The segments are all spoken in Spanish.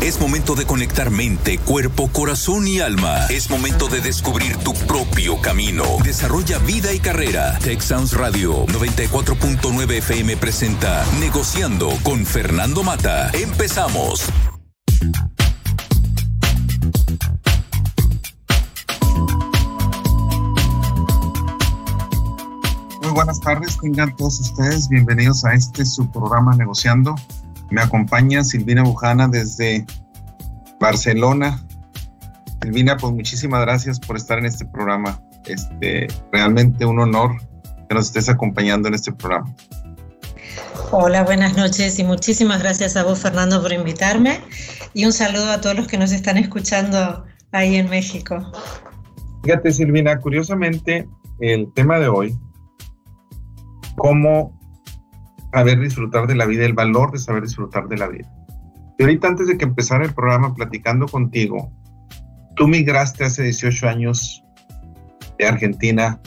Es momento de conectar mente, cuerpo, corazón y alma. Es momento de descubrir tu propio camino. Desarrolla vida y carrera. Tech Radio 94.9 FM presenta Negociando con Fernando Mata. Empezamos. Muy buenas tardes, tengan todos ustedes bienvenidos a este su programa Negociando. Me acompaña Silvina Bujana desde Barcelona. Silvina, pues muchísimas gracias por estar en este programa. Este, realmente un honor que nos estés acompañando en este programa. Hola, buenas noches y muchísimas gracias a vos, Fernando, por invitarme y un saludo a todos los que nos están escuchando ahí en México. Fíjate, Silvina, curiosamente, el tema de hoy, cómo saber disfrutar de la vida, el valor de saber disfrutar de la vida. Y ahorita antes de que empezara el programa platicando contigo, tú migraste hace 18 años de Argentina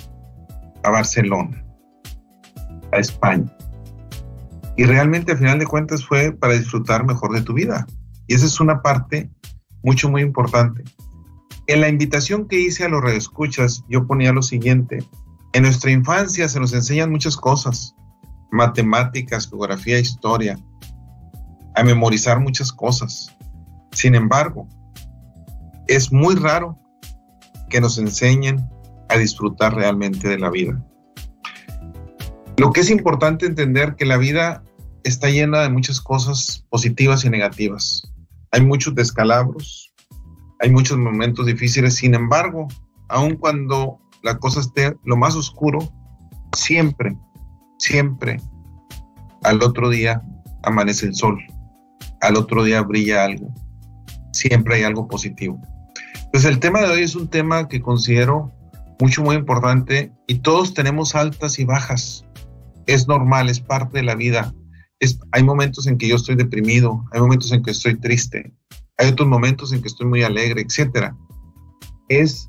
a Barcelona, a España. Y realmente al final de cuentas fue para disfrutar mejor de tu vida. Y esa es una parte mucho, muy importante. En la invitación que hice a los redescuchas, yo ponía lo siguiente. En nuestra infancia se nos enseñan muchas cosas matemáticas, geografía, historia, a memorizar muchas cosas. Sin embargo, es muy raro que nos enseñen a disfrutar realmente de la vida. Lo que es importante entender que la vida está llena de muchas cosas positivas y negativas. Hay muchos descalabros, hay muchos momentos difíciles, sin embargo, aun cuando la cosa esté lo más oscuro, siempre siempre al otro día amanece el sol, al otro día brilla algo, siempre hay algo positivo. Pues el tema de hoy es un tema que considero mucho, muy importante y todos tenemos altas y bajas. Es normal, es parte de la vida. Es, hay momentos en que yo estoy deprimido, hay momentos en que estoy triste, hay otros momentos en que estoy muy alegre, etc. Es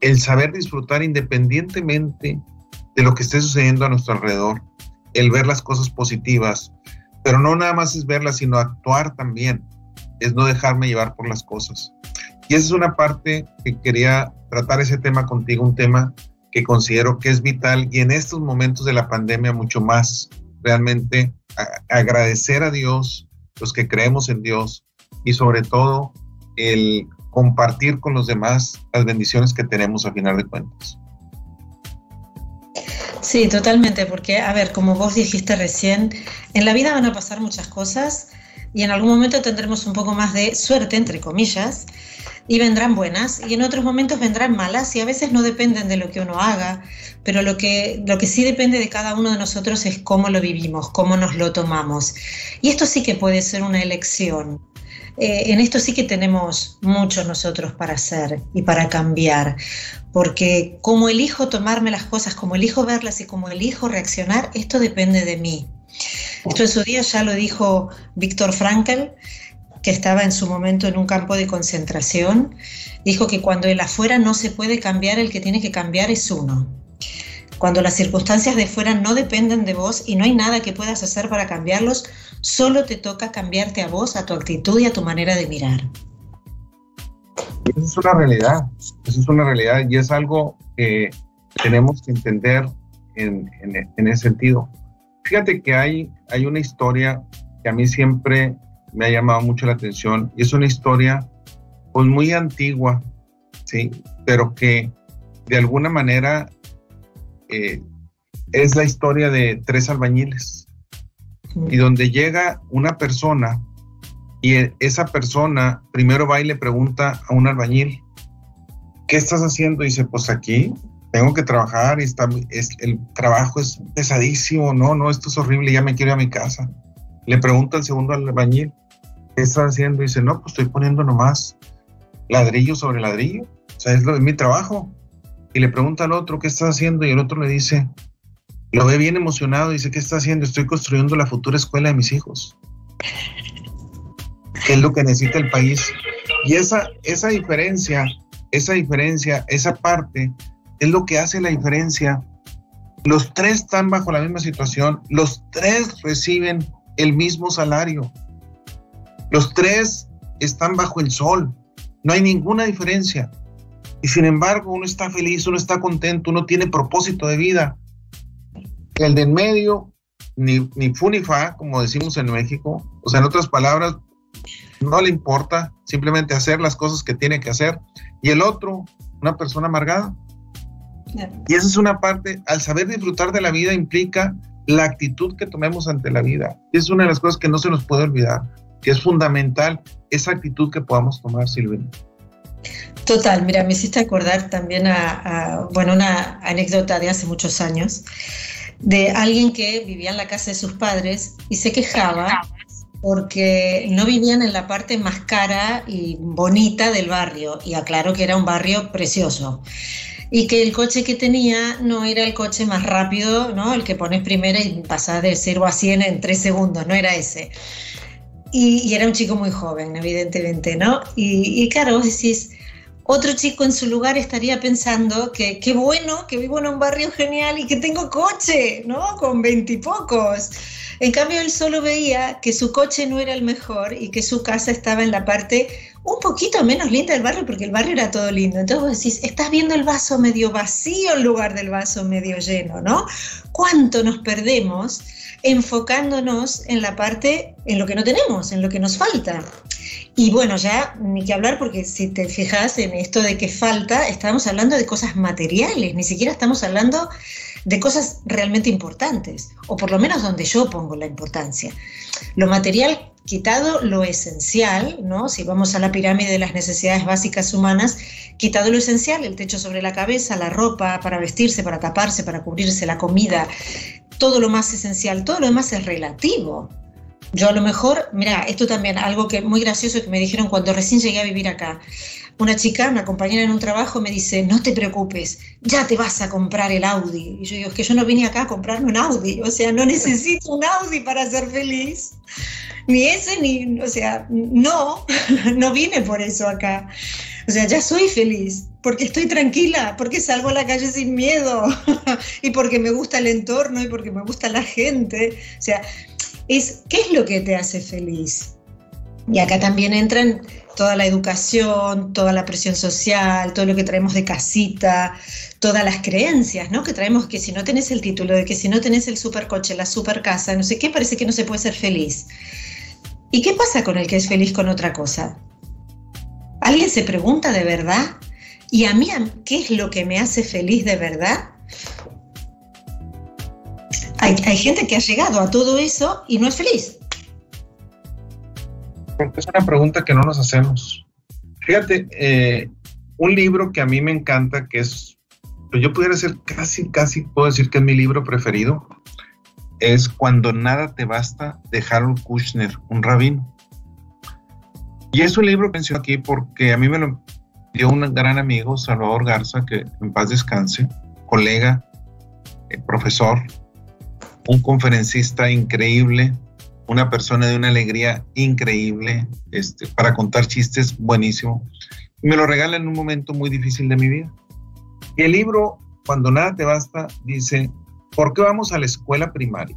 el saber disfrutar independientemente de lo que esté sucediendo a nuestro alrededor, el ver las cosas positivas, pero no nada más es verlas, sino actuar también, es no dejarme llevar por las cosas. Y esa es una parte que quería tratar ese tema contigo, un tema que considero que es vital y en estos momentos de la pandemia mucho más, realmente agradecer a Dios, los que creemos en Dios y sobre todo el compartir con los demás las bendiciones que tenemos a final de cuentas. Sí, totalmente, porque, a ver, como vos dijiste recién, en la vida van a pasar muchas cosas y en algún momento tendremos un poco más de suerte, entre comillas, y vendrán buenas, y en otros momentos vendrán malas, y a veces no dependen de lo que uno haga, pero lo que, lo que sí depende de cada uno de nosotros es cómo lo vivimos, cómo nos lo tomamos. Y esto sí que puede ser una elección. Eh, en esto sí que tenemos mucho nosotros para hacer y para cambiar, porque como elijo tomarme las cosas, como elijo verlas y como elijo reaccionar, esto depende de mí. Esto en su día ya lo dijo Víctor Frankl, que estaba en su momento en un campo de concentración, dijo que cuando el afuera no se puede cambiar, el que tiene que cambiar es uno. Cuando las circunstancias de fuera no dependen de vos y no hay nada que puedas hacer para cambiarlos, solo te toca cambiarte a vos, a tu actitud y a tu manera de mirar. Esa es una realidad, esa es una realidad y es algo que tenemos que entender en, ese sentido. Fíjate que hay, hay una historia que a mí siempre me ha llamado mucho la atención y es una historia pues muy antigua, ¿sí? Pero que de alguna manera eh, es la historia de tres albañiles y donde llega una persona y e, esa persona primero va y le pregunta a un albañil, ¿qué estás haciendo? Y dice, pues aquí tengo que trabajar y está, es, el trabajo es pesadísimo, no, no, esto es horrible, ya me quiero ir a mi casa. Le pregunta al segundo albañil, ¿qué estás haciendo? Y dice, no, pues estoy poniendo nomás ladrillo sobre ladrillo, o sea, es, lo, es mi trabajo. Y le pregunta al otro, ¿qué estás haciendo? Y el otro le dice, lo ve bien emocionado, dice, ¿qué está haciendo? Estoy construyendo la futura escuela de mis hijos. ¿Qué es lo que necesita el país? Y esa, esa diferencia, esa diferencia, esa parte, es lo que hace la diferencia. Los tres están bajo la misma situación, los tres reciben el mismo salario. Los tres están bajo el sol. No hay ninguna diferencia. Y sin embargo, uno está feliz, uno está contento, uno tiene propósito de vida. El de en medio, ni, ni fu ni fa, como decimos en México. O sea, en otras palabras, no le importa simplemente hacer las cosas que tiene que hacer. Y el otro, una persona amargada. Y esa es una parte, al saber disfrutar de la vida implica la actitud que tomemos ante la vida. Y es una de las cosas que no se nos puede olvidar, que es fundamental esa actitud que podamos tomar, Silvina. Total, mira, me hiciste acordar también a, bueno, una anécdota de hace muchos años de alguien que vivía en la casa de sus padres y se quejaba porque no vivían en la parte más cara y bonita del barrio, y aclaro que era un barrio precioso y que el coche que tenía no era el coche más rápido, ¿no? El que pones primero y pasas de 0 a 100 en 3 segundos, no era ese. Y, era un chico muy joven, evidentemente, ¿no? Y, y, claro, vos decís, otro chico en su lugar estaría pensando que qué bueno que vivo en un barrio genial y que tengo coche, ¿no? Con veintipocos. En cambio, él solo veía que su coche no era el mejor y que su casa estaba en la parte un poquito menos linda del barrio, porque el barrio era todo lindo. Entonces vos decís, estás viendo el vaso medio vacío en lugar del vaso medio lleno, ¿no? ¿Cuánto nos perdemos enfocándonos en la parte, en lo que no tenemos, en lo que nos falta? Y bueno, ya ni que hablar, porque si te fijas en esto de que falta, estamos hablando de cosas materiales, ni siquiera estamos hablando de cosas realmente importantes, o por lo menos donde yo pongo la importancia. Lo material quitado lo esencial, ¿no? Si vamos a la pirámide de las necesidades básicas humanas, quitado lo esencial, el techo sobre la cabeza, la ropa para vestirse, para taparse, para cubrirse, la comida, todo lo más esencial, todo lo demás es relativo. Yo a lo mejor, mira, esto también, algo que muy gracioso que me dijeron cuando recién llegué a vivir acá. Una chica, una compañera en un trabajo, me dice, no te preocupes, ya te vas a comprar el Audi. Y yo digo, es que yo no vine acá a comprarme un Audi, o sea, no necesito un Audi para ser feliz ni ese, ni, o sea, no, no vine por eso acá. O sea, ya soy feliz, porque estoy tranquila, porque salgo a la calle sin miedo, y porque me gusta el entorno, y porque me gusta la gente. O sea, es, ¿qué es lo que te hace feliz? Y acá también entran toda la educación, toda la presión social, todo lo que traemos de casita, todas las creencias, ¿no? Que traemos que si no tenés el título, de que si no tenés el supercoche, la super casa, no sé qué, parece que no se puede ser feliz. ¿Y qué pasa con el que es feliz con otra cosa? ¿Alguien se pregunta de verdad? ¿Y a mí qué es lo que me hace feliz de verdad? Hay, gente que ha llegado a todo eso y no es feliz. Es una pregunta que no nos hacemos. Fíjate, eh, un libro que a mí me encanta, que es, pues yo pudiera ser casi, casi, puedo decir que es mi libro preferido, es Cuando nada te basta de Harold Kushner, un rabino. Y es un libro que menciono aquí porque a mí me lo dio un gran amigo, Salvador Garza, que en paz descanse, colega, eh, profesor, un conferencista increíble, una persona de una alegría increíble, este, para contar chistes buenísimo. Me lo regala en un momento muy difícil de mi vida. Y el libro, Cuando nada te basta, dice, ¿Por qué vamos a la escuela primaria?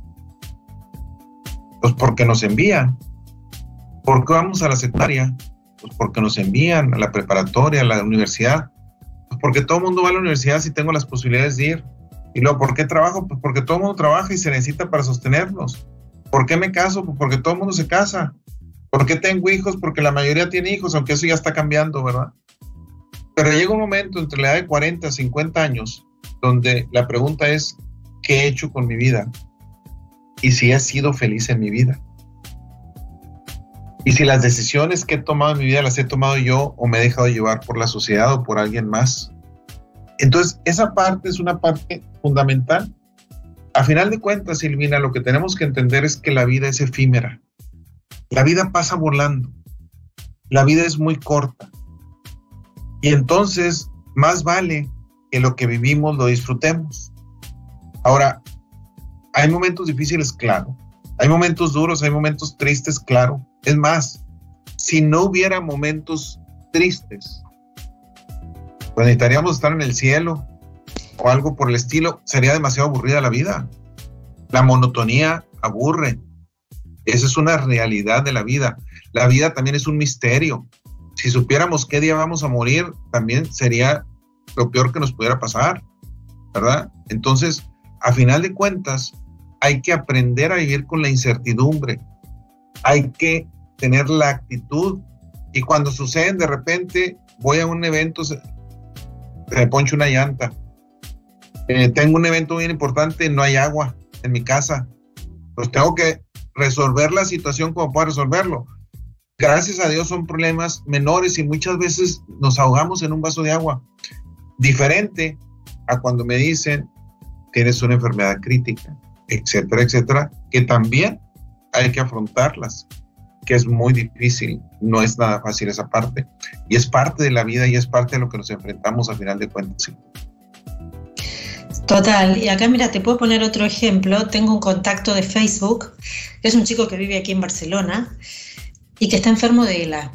Pues porque nos envían. ¿Por qué vamos a la secundaria? Pues porque nos envían a la preparatoria, a la universidad. Pues porque todo el mundo va a la universidad si tengo las posibilidades de ir. Y luego, ¿por qué trabajo? Pues porque todo el mundo trabaja y se necesita para sostenernos. ¿Por qué me caso? Porque todo el mundo se casa. ¿Por qué tengo hijos? Porque la mayoría tiene hijos, aunque eso ya está cambiando, ¿verdad? Pero llega un momento entre la edad de 40 a 50 años donde la pregunta es, qué he hecho con mi vida y si he sido feliz en mi vida. Y si las decisiones que he tomado en mi vida las he tomado yo o me he dejado llevar por la sociedad o por alguien más. Entonces, esa parte es una parte fundamental. A final de cuentas, Silvina, lo que tenemos que entender es que la vida es efímera. La vida pasa volando. La vida es muy corta. Y entonces, más vale que lo que vivimos lo disfrutemos. Ahora, hay momentos difíciles, claro. Hay momentos duros, hay momentos tristes, claro. Es más, si no hubiera momentos tristes, pues necesitaríamos estar en el cielo o algo por el estilo. Sería demasiado aburrida la vida. La monotonía aburre. Esa es una realidad de la vida. La vida también es un misterio. Si supiéramos qué día vamos a morir, también sería lo peor que nos pudiera pasar, ¿verdad? Entonces, a final de cuentas, hay que aprender a vivir con la incertidumbre. Hay que tener la actitud. Y cuando suceden de repente, voy a un evento, se, me poncho una llanta. Eh, tengo un evento bien importante, no hay agua en mi casa. Pues tengo que resolver la situación como pueda resolverlo. Gracias a Dios son problemas menores y muchas veces nos ahogamos en un vaso de agua. Diferente a cuando me dicen, tienes una enfermedad crítica, etcétera, etcétera, que también hay que afrontarlas, que es muy difícil, no es nada fácil esa parte. Y es parte de la vida y es parte de lo que nos enfrentamos a final de cuentas. Total, y acá mira, te puedo poner otro ejemplo. Tengo un contacto de Facebook, que es un chico que vive aquí en Barcelona y que está enfermo de ELA,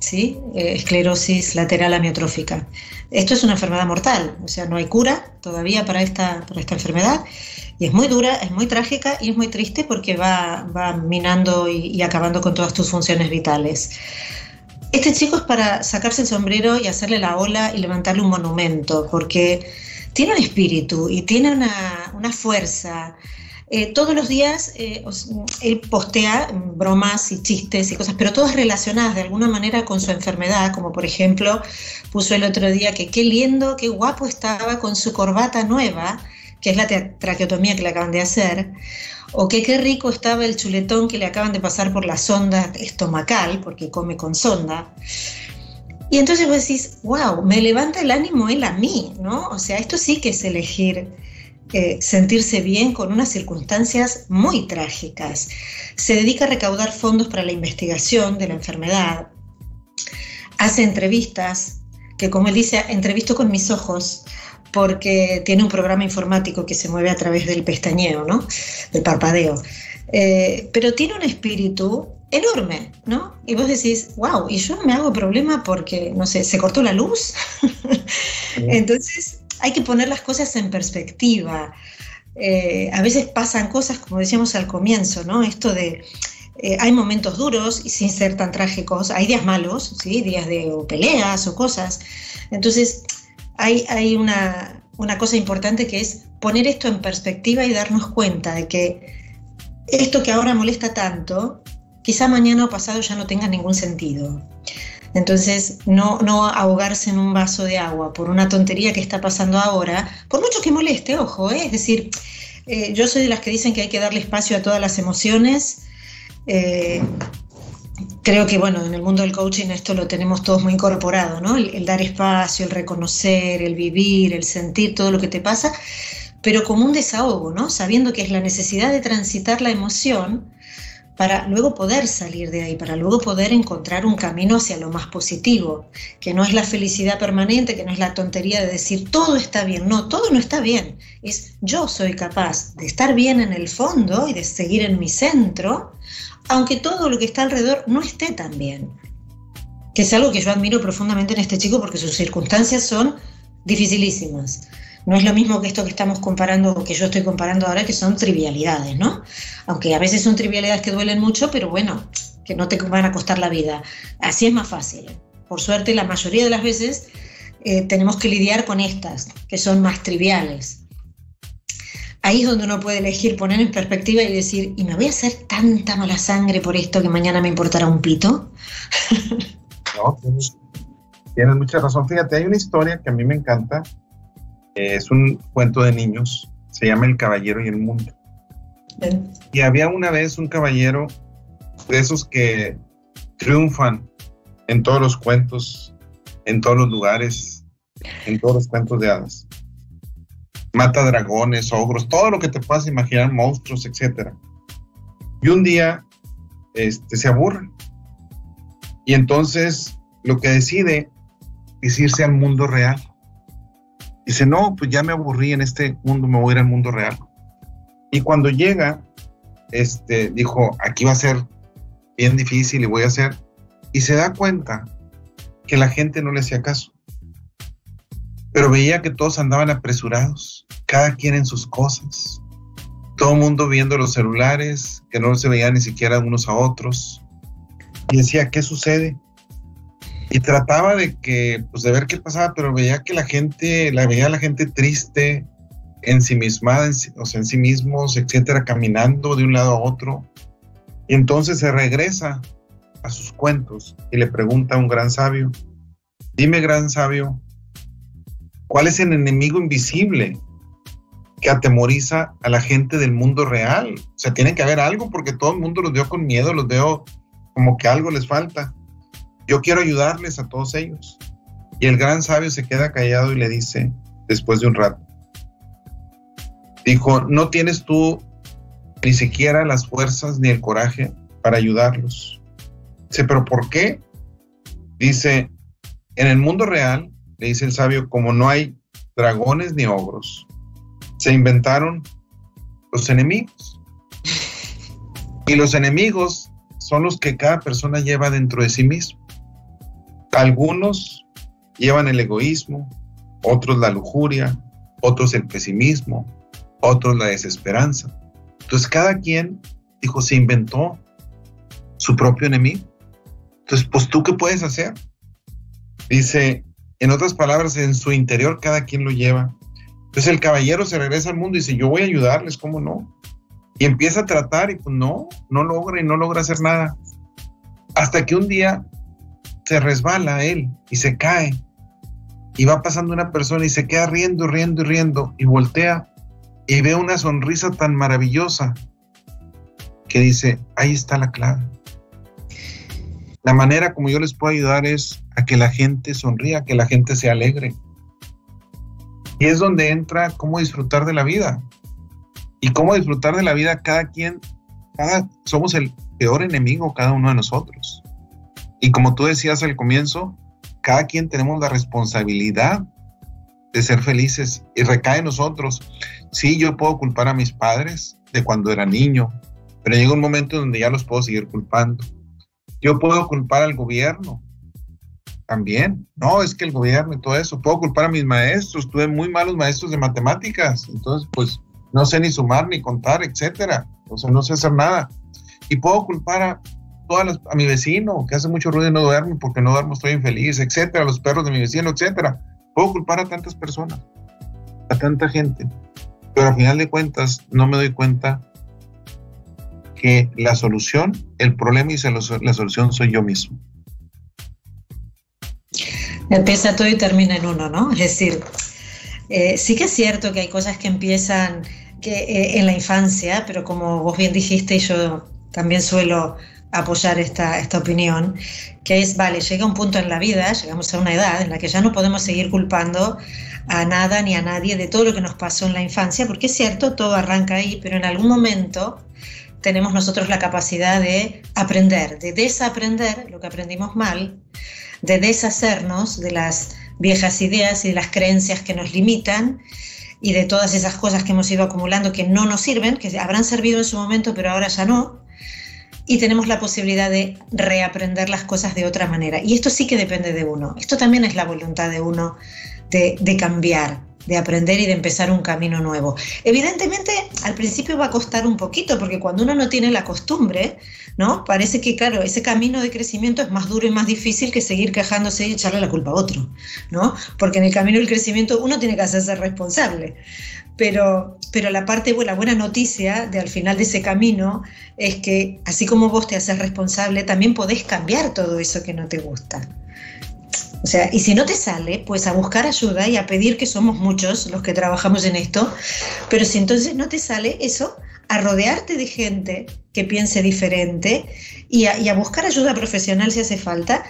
¿sí? Eh, esclerosis lateral amiotrófica. Esto es una enfermedad mortal, o sea, no hay cura todavía para esta, para esta enfermedad y es muy dura, es muy trágica y es muy triste porque va, va minando y, y acabando con todas tus funciones vitales. Este chico es para sacarse el sombrero y hacerle la ola y levantarle un monumento, porque tiene un espíritu y tiene una, una fuerza. Eh, todos los días eh, él postea bromas y chistes y cosas, pero todas relacionadas de alguna manera con su enfermedad, como por ejemplo puso el otro día que qué lindo, qué guapo estaba con su corbata nueva, que es la traqueotomía que le acaban de hacer, o que qué rico estaba el chuletón que le acaban de pasar por la sonda estomacal, porque come con sonda. Y entonces vos decís, wow, me levanta el ánimo él a mí, ¿no? O sea, esto sí que es elegir eh, sentirse bien con unas circunstancias muy trágicas. Se dedica a recaudar fondos para la investigación de la enfermedad, hace entrevistas, que como él dice, entrevisto con mis ojos, porque tiene un programa informático que se mueve a través del pestañeo, ¿no? Del parpadeo. Eh, pero tiene un espíritu enorme, ¿no? Y vos decís, wow, y yo me hago problema porque, no sé, se cortó la luz. Entonces, hay que poner las cosas en perspectiva. Eh, a veces pasan cosas, como decíamos al comienzo, ¿no? Esto de, eh, hay momentos duros y sin ser tan trágicos, hay días malos, ¿sí? Días de peleas o cosas. Entonces, hay, hay una, una cosa importante que es poner esto en perspectiva y darnos cuenta de que esto que ahora molesta tanto quizá mañana o pasado ya no tenga ningún sentido. Entonces, no, no ahogarse en un vaso de agua por una tontería que está pasando ahora, por mucho que moleste, ojo, ¿eh? es decir, eh, yo soy de las que dicen que hay que darle espacio a todas las emociones. Eh, creo que, bueno, en el mundo del coaching esto lo tenemos todos muy incorporado, ¿no? El, el, dar espacio, el reconocer, el vivir, el sentir todo lo que te pasa, pero como un desahogo, ¿no? Sabiendo que es la necesidad de transitar la emoción para luego poder salir de ahí, para luego poder encontrar un camino hacia lo más positivo, que no es la felicidad permanente, que no es la tontería de decir todo está bien, no, todo no está bien, es yo soy capaz de estar bien en el fondo y de seguir en mi centro, aunque todo lo que está alrededor no esté tan bien, que es algo que yo admiro profundamente en este chico porque sus circunstancias son dificilísimas. No es lo mismo que esto que estamos comparando, que yo estoy comparando ahora, que son trivialidades, ¿no? Aunque a veces son trivialidades que duelen mucho, pero bueno, que no te van a costar la vida. Así es más fácil. Por suerte, la mayoría de las veces eh, tenemos que lidiar con estas, que son más triviales. Ahí es donde uno puede elegir poner en perspectiva y decir, ¿y me voy a hacer tanta mala sangre por esto que mañana me importará un pito? No, tienes, tienes mucha razón. Fíjate, hay una historia que a mí me encanta, es un cuento de niños, se llama El Caballero y el Mundo. Y había una vez un caballero de esos que triunfan en todos los cuentos, en todos los lugares, en todos los cuentos de hadas. Mata dragones, ogros, todo lo que te puedas imaginar, monstruos, etc. Y un día este, se aburre. Y entonces lo que decide es irse al mundo real. Dice, no, pues ya me aburrí en este mundo, me voy a ir al mundo real. Y cuando llega, este, dijo, aquí va a ser bien difícil y voy a hacer. Y se da cuenta que la gente no le hacía caso. Pero veía que todos andaban apresurados, cada quien en sus cosas. Todo el mundo viendo los celulares, que no se veían ni siquiera unos a otros. y decía, ¿qué sucede? Y trataba de que, pues de ver qué pasaba, pero veía que la gente, la veía la gente triste, ensimismada, o sea, en sí mismos, etcétera, caminando de un lado a otro. Y entonces se regresa a sus cuentos y le pregunta a un gran sabio, dime gran sabio, ¿cuál es el enemigo invisible que atemoriza a la gente del mundo real? O sea, tiene que haber algo porque todo el mundo los veo con miedo, los veo como que algo les falta. Yo quiero ayudarles a todos ellos. Y el gran sabio se queda callado y le dice, después de un rato, dijo, no tienes tú ni siquiera las fuerzas ni el coraje para ayudarlos. Dice, pero ¿por qué? Dice, en el mundo real, le dice el sabio, como no hay dragones ni ogros, se inventaron los enemigos. Y los enemigos son los que cada persona lleva dentro de sí mismo. Algunos llevan el egoísmo, otros la lujuria, otros el pesimismo, otros la desesperanza. Entonces cada quien, dijo, se inventó su propio enemigo. Entonces, pues tú qué puedes hacer? Dice, en otras palabras, en su interior cada quien lo lleva. Entonces el caballero se regresa al mundo y dice, yo voy a ayudarles, ¿cómo no? Y empieza a tratar y pues no, no logra y no logra hacer nada. Hasta que un día se resbala él y se cae. Y va pasando una persona y se queda riendo, riendo y riendo y voltea y ve una sonrisa tan maravillosa que dice, ahí está la clave. La manera como yo les puedo ayudar es a que la gente sonría, que la gente se alegre. Y es donde entra cómo disfrutar de la vida. Y cómo disfrutar de la vida cada quien, cada, somos el peor enemigo cada uno de nosotros. Y como tú decías al comienzo, cada quien tenemos la responsabilidad de ser felices y recae en nosotros. Sí, yo puedo culpar a mis padres de cuando era niño, pero llega un momento donde ya los puedo seguir culpando. Yo puedo culpar al gobierno también. No, es que el gobierno y todo eso. Puedo culpar a mis maestros. Tuve muy malos maestros de matemáticas. Entonces, pues no sé ni sumar ni contar, etcétera. O sea, no sé hacer nada. Y puedo culpar a a mi vecino que hace mucho ruido y no duerme porque no duermo, estoy infeliz, etcétera. Los perros de mi vecino, etcétera. Puedo culpar a tantas personas, a tanta gente. Pero al final de cuentas, no me doy cuenta que la solución, el problema y la solución soy yo mismo. Empieza todo y termina en uno, ¿no? Es decir, eh, sí que es cierto que hay cosas que empiezan que, eh, en la infancia, pero como vos bien dijiste, yo también suelo apoyar esta, esta opinión, que es, vale, llega un punto en la vida, llegamos a una edad en la que ya no podemos seguir culpando a nada ni a nadie de todo lo que nos pasó en la infancia, porque es cierto, todo arranca ahí, pero en algún momento tenemos nosotros la capacidad de aprender, de desaprender lo que aprendimos mal, de deshacernos de las viejas ideas y de las creencias que nos limitan y de todas esas cosas que hemos ido acumulando que no nos sirven, que habrán servido en su momento, pero ahora ya no. Y tenemos la posibilidad de reaprender las cosas de otra manera. Y esto sí que depende de uno. Esto también es la voluntad de uno de, cambiar de aprender y de empezar un camino nuevo. Evidentemente, al principio va a costar un poquito, porque cuando uno no tiene la costumbre, ¿no? Parece que, claro, ese camino de crecimiento es más duro y más difícil que seguir quejándose y echarle la culpa a otro, ¿no? Porque en el camino del crecimiento uno tiene que hacerse responsable. Pero, pero la parte buena, buena noticia de al final de ese camino es que así como vos te haces responsable, también podés cambiar todo eso que no te gusta. O sea, y si no te sale, pues a buscar ayuda y a pedir que somos muchos los que trabajamos en esto, pero si entonces no te sale eso, a rodearte de gente que piense diferente y a, buscar ayuda profesional si hace falta,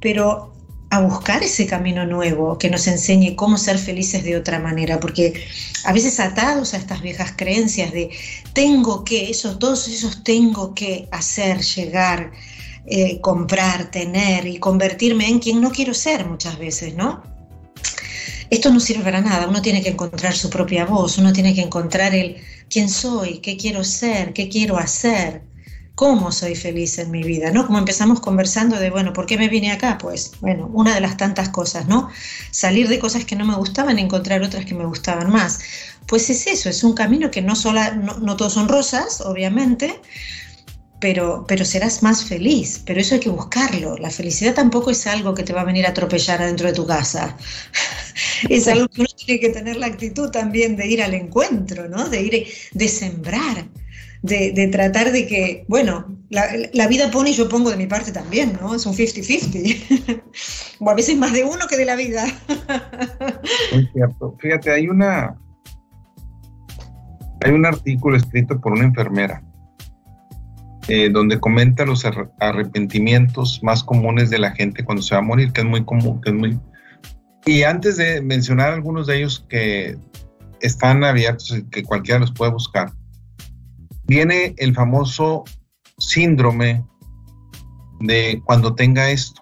pero a buscar ese camino nuevo que nos enseñe cómo ser felices de otra manera, porque a veces atados a estas viejas creencias de tengo que, eso, todos esos tengo que hacer, llegar, eh, comprar, tener y convertirme en quien no quiero ser muchas veces, ¿no? Esto no sirve para nada, uno tiene que encontrar su propia voz, uno tiene que encontrar el quién soy, qué quiero ser, qué quiero hacer, cómo soy feliz en mi vida, ¿no? Como empezamos conversando de, bueno, ¿por qué me vine acá? Pues, bueno, una de las tantas cosas, ¿no? Salir de cosas que no me gustaban y encontrar otras que me gustaban más. Pues es eso, es un camino que no, solo, no todos son rosas, obviamente, pero, pero serás más feliz, pero eso hay que buscarlo. La felicidad tampoco es algo que te va a venir a atropellar adentro de tu casa. es algo que uno tiene que tener la actitud también de ir al encuentro, ¿no? De ir, de sembrar, de, tratar de que, bueno, la, vida pone y yo pongo de mi parte también, ¿no? Es un 50-50. o a veces más de uno que de la vida. Muy cierto. Fíjate, hay una... Hay un artículo escrito por una enfermera eh, donde comenta los arrepentimientos más comunes de la gente cuando se va a morir, que es muy común, que es muy... Y antes de mencionar algunos de ellos que están abiertos y que cualquiera los puede buscar, viene el famoso síndrome de cuando tenga esto.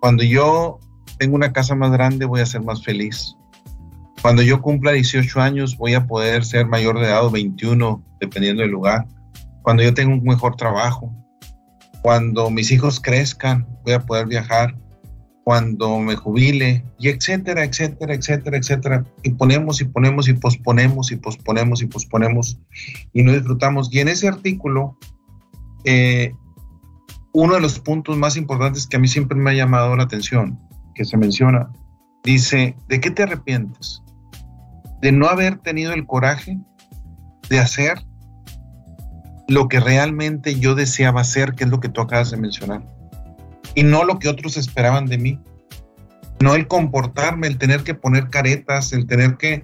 Cuando yo tengo una casa más grande voy a ser más feliz. Cuando yo cumpla 18 años voy a poder ser mayor de edad o 21, dependiendo del lugar cuando yo tenga un mejor trabajo, cuando mis hijos crezcan, voy a poder viajar, cuando me jubile, y etcétera, etcétera, etcétera, etcétera. Y ponemos y ponemos y posponemos y posponemos y posponemos y no disfrutamos. Y en ese artículo, eh, uno de los puntos más importantes que a mí siempre me ha llamado la atención, que se menciona, dice, ¿de qué te arrepientes? De no haber tenido el coraje de hacer lo que realmente yo deseaba hacer, que es lo que tú acabas de mencionar. Y no lo que otros esperaban de mí. No el comportarme, el tener que poner caretas, el tener que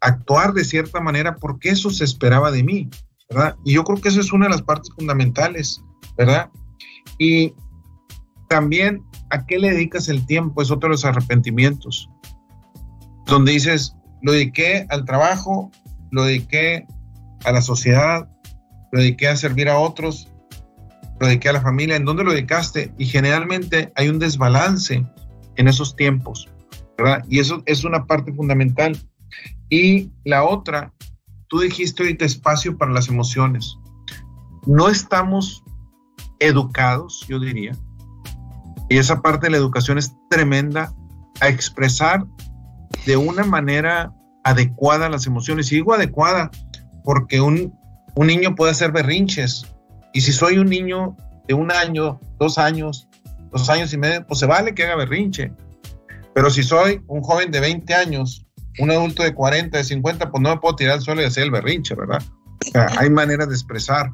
actuar de cierta manera, porque eso se esperaba de mí, ¿verdad? Y yo creo que esa es una de las partes fundamentales, ¿verdad? Y también, ¿a qué le dedicas el tiempo? Es otro de los arrepentimientos. Donde dices, lo dediqué al trabajo, lo dediqué a la sociedad, lo dediqué a servir a otros, lo dediqué a la familia, ¿en dónde lo dedicaste? Y generalmente hay un desbalance en esos tiempos, ¿verdad? Y eso es una parte fundamental. Y la otra, tú dijiste ahorita espacio para las emociones. No estamos educados, yo diría, y esa parte de la educación es tremenda, a expresar de una manera adecuada las emociones. Y digo adecuada porque un, un niño puede hacer berrinches. Y si soy un niño de un año, dos años, dos años y medio, pues se vale que haga berrinche. Pero si soy un joven de 20 años, un adulto de 40, de 50, pues no me puedo tirar al suelo y hacer el berrinche, ¿verdad? O sea, hay maneras de expresar.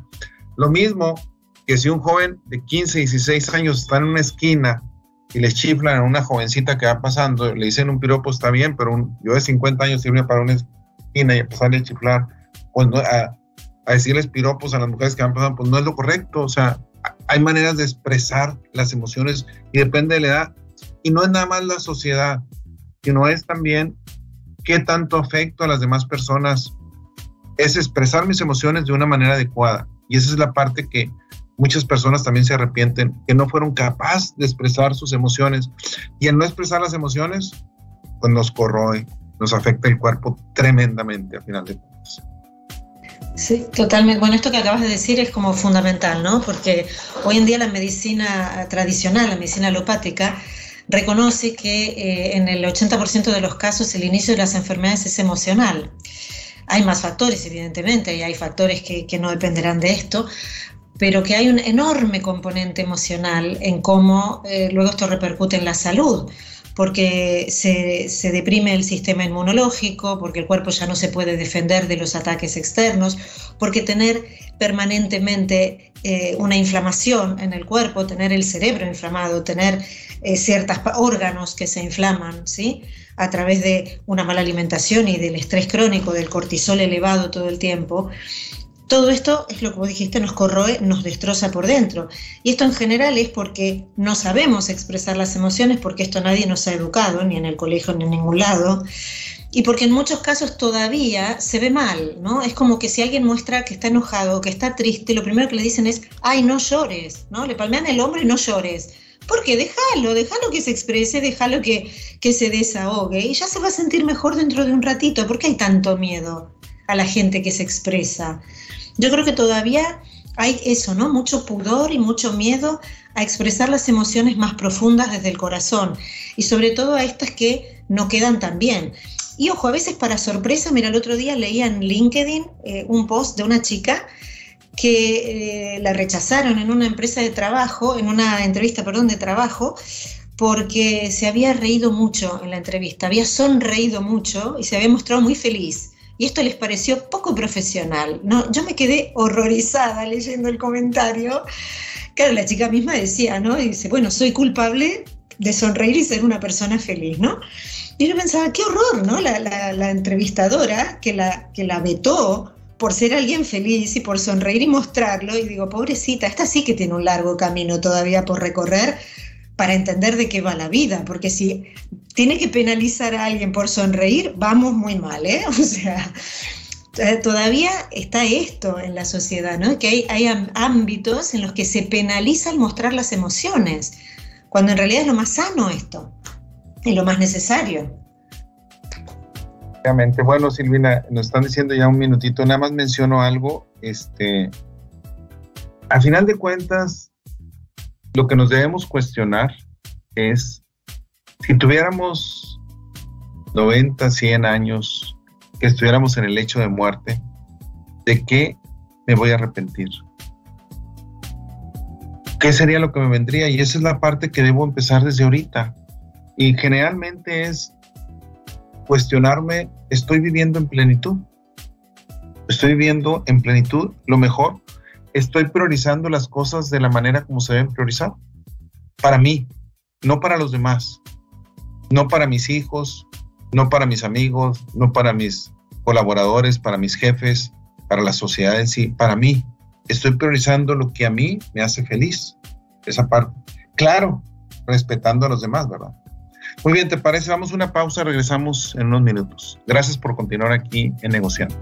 Lo mismo que si un joven de 15, 16 años está en una esquina y le chiflan a una jovencita que va pasando, le dicen un piropo, está bien, pero un, yo de 50 años irme para una esquina y empezarle a chiflar, pues no, a decirles piropos a las mujeres que van pasando, pues no es lo correcto. O sea, hay maneras de expresar las emociones y depende de la edad. Y no es nada más la sociedad, sino es también qué tanto afecto a las demás personas. Es expresar mis emociones de una manera adecuada. Y esa es la parte que muchas personas también se arrepienten, que no fueron capaces de expresar sus emociones. Y al no expresar las emociones, pues nos corroe, nos afecta el cuerpo tremendamente a final de cuentas. Sí, totalmente. Bueno, esto que acabas de decir es como fundamental, ¿no? Porque hoy en día la medicina tradicional, la medicina alopática, reconoce que eh, en el 80% de los casos el inicio de las enfermedades es emocional. Hay más factores, evidentemente, y hay factores que, no dependerán de esto, pero que hay un enorme componente emocional en cómo eh, luego esto repercute en la salud porque se, deprime el sistema inmunológico, porque el cuerpo ya no se puede defender de los ataques externos, porque tener permanentemente eh, una inflamación en el cuerpo, tener el cerebro inflamado, tener eh, ciertos órganos que se inflaman, ¿sí? a través de una mala alimentación y del estrés crónico, del cortisol elevado todo el tiempo, todo esto es lo que vos dijiste, nos corroe, nos destroza por dentro. Y esto en general es porque no sabemos expresar las emociones, porque esto nadie nos ha educado, ni en el colegio ni en ningún lado. Y porque en muchos casos todavía se ve mal, ¿no? Es como que si alguien muestra que está enojado, que está triste, lo primero que le dicen es, ay, no llores, ¿no? Le palmean el hombro y no llores. Porque déjalo, déjalo que se exprese, déjalo que, que se desahogue y ya se va a sentir mejor dentro de un ratito. ¿Por qué hay tanto miedo a la gente que se expresa? Yo creo que todavía hay eso, ¿no? Mucho pudor y mucho miedo a expresar las emociones más profundas desde el corazón y sobre todo a estas que no quedan tan bien. Y ojo, a veces para sorpresa, mira, el otro día leía en LinkedIn eh, un post de una chica que eh, la rechazaron en una empresa de trabajo, en una entrevista, perdón, de trabajo, porque se había reído mucho en la entrevista, había sonreído mucho y se había mostrado muy feliz. Y esto les pareció poco profesional. ¿no? Yo me quedé horrorizada leyendo el comentario. Claro, la chica misma decía, ¿no? dice, bueno, soy culpable de sonreír y ser una persona feliz, ¿no? Y yo pensaba, qué horror, ¿no? La, la entrevistadora que la, que la vetó por ser alguien feliz y por sonreír y mostrarlo, y digo, pobrecita, esta sí que tiene un largo camino todavía por recorrer para entender de qué va la vida, porque si tiene que penalizar a alguien por sonreír, vamos muy mal, ¿eh? O sea, todavía está esto en la sociedad, ¿no? Que hay, hay ámbitos en los que se penaliza el mostrar las emociones, cuando en realidad es lo más sano esto, es lo más necesario. Bueno, Silvina, nos están diciendo ya un minutito, nada más menciono algo. Este, a final de cuentas, lo que nos debemos cuestionar es si tuviéramos 90, 100 años, que estuviéramos en el hecho de muerte, ¿de qué me voy a arrepentir? ¿Qué sería lo que me vendría? Y esa es la parte que debo empezar desde ahorita. Y generalmente es cuestionarme, ¿estoy viviendo en plenitud? ¿Estoy viviendo en plenitud lo mejor? ¿Estoy priorizando las cosas de la manera como se deben priorizar? Para mí, no para los demás, no para mis hijos, no para mis amigos, no para mis colaboradores, para mis jefes, para la sociedad en sí, para mí. Estoy priorizando lo que a mí me hace feliz, esa parte. Claro, respetando a los demás, ¿verdad? Muy bien, ¿te parece? Vamos a una pausa, regresamos en unos minutos. Gracias por continuar aquí en Negociando.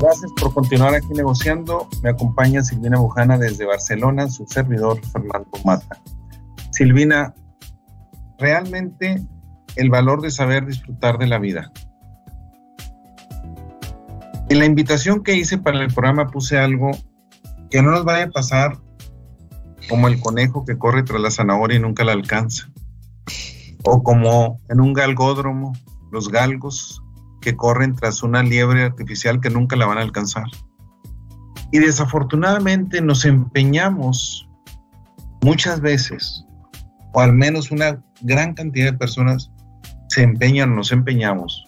Gracias por continuar aquí negociando. Me acompaña Silvina Bujana desde Barcelona, su servidor Fernando Mata. Silvina, realmente el valor de saber disfrutar de la vida. En la invitación que hice para el programa puse algo que no nos vaya a pasar como el conejo que corre tras la zanahoria y nunca la alcanza. O como en un galgódromo, los galgos que corren tras una liebre artificial que nunca la van a alcanzar. Y desafortunadamente nos empeñamos muchas veces, o al menos una gran cantidad de personas se empeñan, nos empeñamos,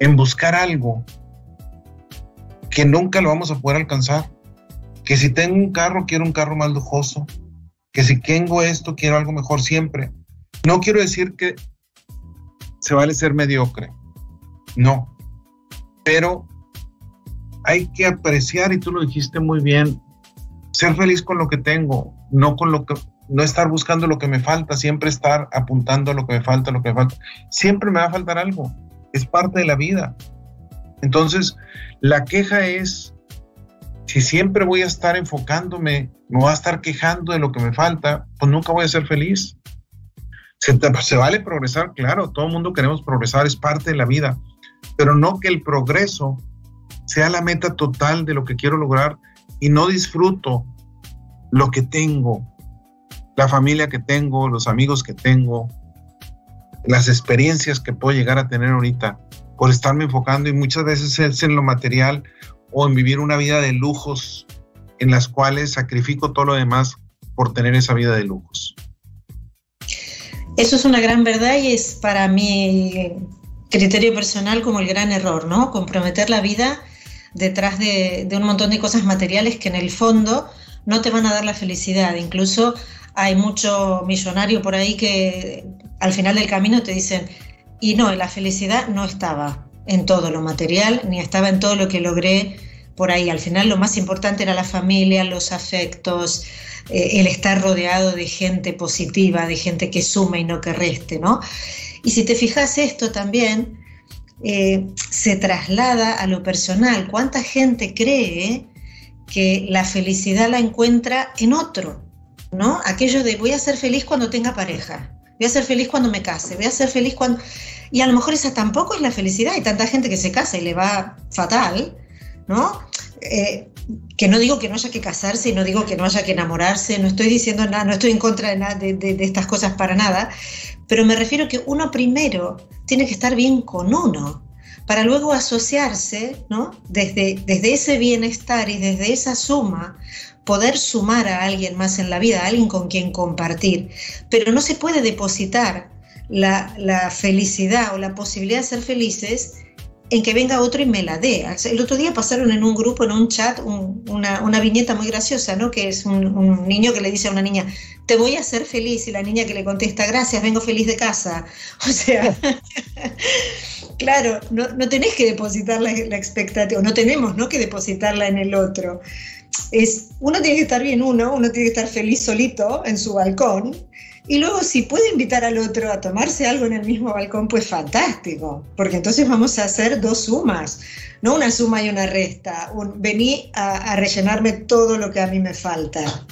en buscar algo que nunca lo vamos a poder alcanzar que si tengo un carro, quiero un carro más lujoso, que si tengo esto, quiero algo mejor siempre. No quiero decir que se vale ser mediocre, no, pero hay que apreciar, y tú lo dijiste muy bien, ser feliz con lo que tengo, no con lo que, no estar buscando lo que me falta, siempre estar apuntando lo que me falta, lo que me falta. Siempre me va a faltar algo, es parte de la vida. Entonces, la queja es si siempre voy a estar enfocándome, me voy a estar quejando de lo que me falta, pues nunca voy a ser feliz. Se, se vale progresar, claro, todo el mundo queremos progresar, es parte de la vida, pero no que el progreso sea la meta total de lo que quiero lograr y no disfruto lo que tengo, la familia que tengo, los amigos que tengo, las experiencias que puedo llegar a tener ahorita por estarme enfocando y muchas veces es en lo material o en vivir una vida de lujos en las cuales sacrifico todo lo demás por tener esa vida de lujos. Eso es una gran verdad y es para mi criterio personal como el gran error, ¿no? Comprometer la vida detrás de, un montón de cosas materiales que en el fondo no te van a dar la felicidad. Incluso hay mucho millonario por ahí que al final del camino te dicen, y no, la felicidad no estaba en todo lo material, ni estaba en todo lo que logré por ahí. Al final lo más importante era la familia, los afectos, eh, el estar rodeado de gente positiva, de gente que suma y no que reste, ¿no? Y si te fijas esto también, eh, se traslada a lo personal. ¿Cuánta gente cree que la felicidad la encuentra en otro? ¿No? Aquello de voy a ser feliz cuando tenga pareja, voy a ser feliz cuando me case, voy a ser feliz cuando... Y a lo mejor esa tampoco es la felicidad. Hay tanta gente que se casa y le va fatal, ¿no? Eh, que no digo que no haya que casarse y no digo que no haya que enamorarse, no estoy diciendo nada, no estoy en contra de, de, estas cosas para nada, pero me refiero que uno primero tiene que estar bien con uno para luego asociarse, ¿no? Desde, desde ese bienestar y desde esa suma, poder sumar a alguien más en la vida, a alguien con quien compartir. Pero no se puede depositar la, la felicidad o la posibilidad de ser felices en que venga otro y me la dé. El otro día pasaron en un grupo, en un chat, una, viñeta muy graciosa, ¿no? Que es un, niño que le dice a una niña, te voy a hacer feliz, y la niña que le contesta, gracias, vengo feliz de casa. O sea, claro, no, no, tenés que depositar la, la, expectativa, no tenemos ¿no? que depositarla en el otro. Es, uno tiene que estar bien uno, uno tiene que estar feliz solito en su balcón, y luego si puede invitar al otro a tomarse algo en el mismo balcón, pues fantástico, porque entonces vamos a hacer dos sumas, no una suma y una resta. Vení a, a rellenarme todo lo que a mí me falta.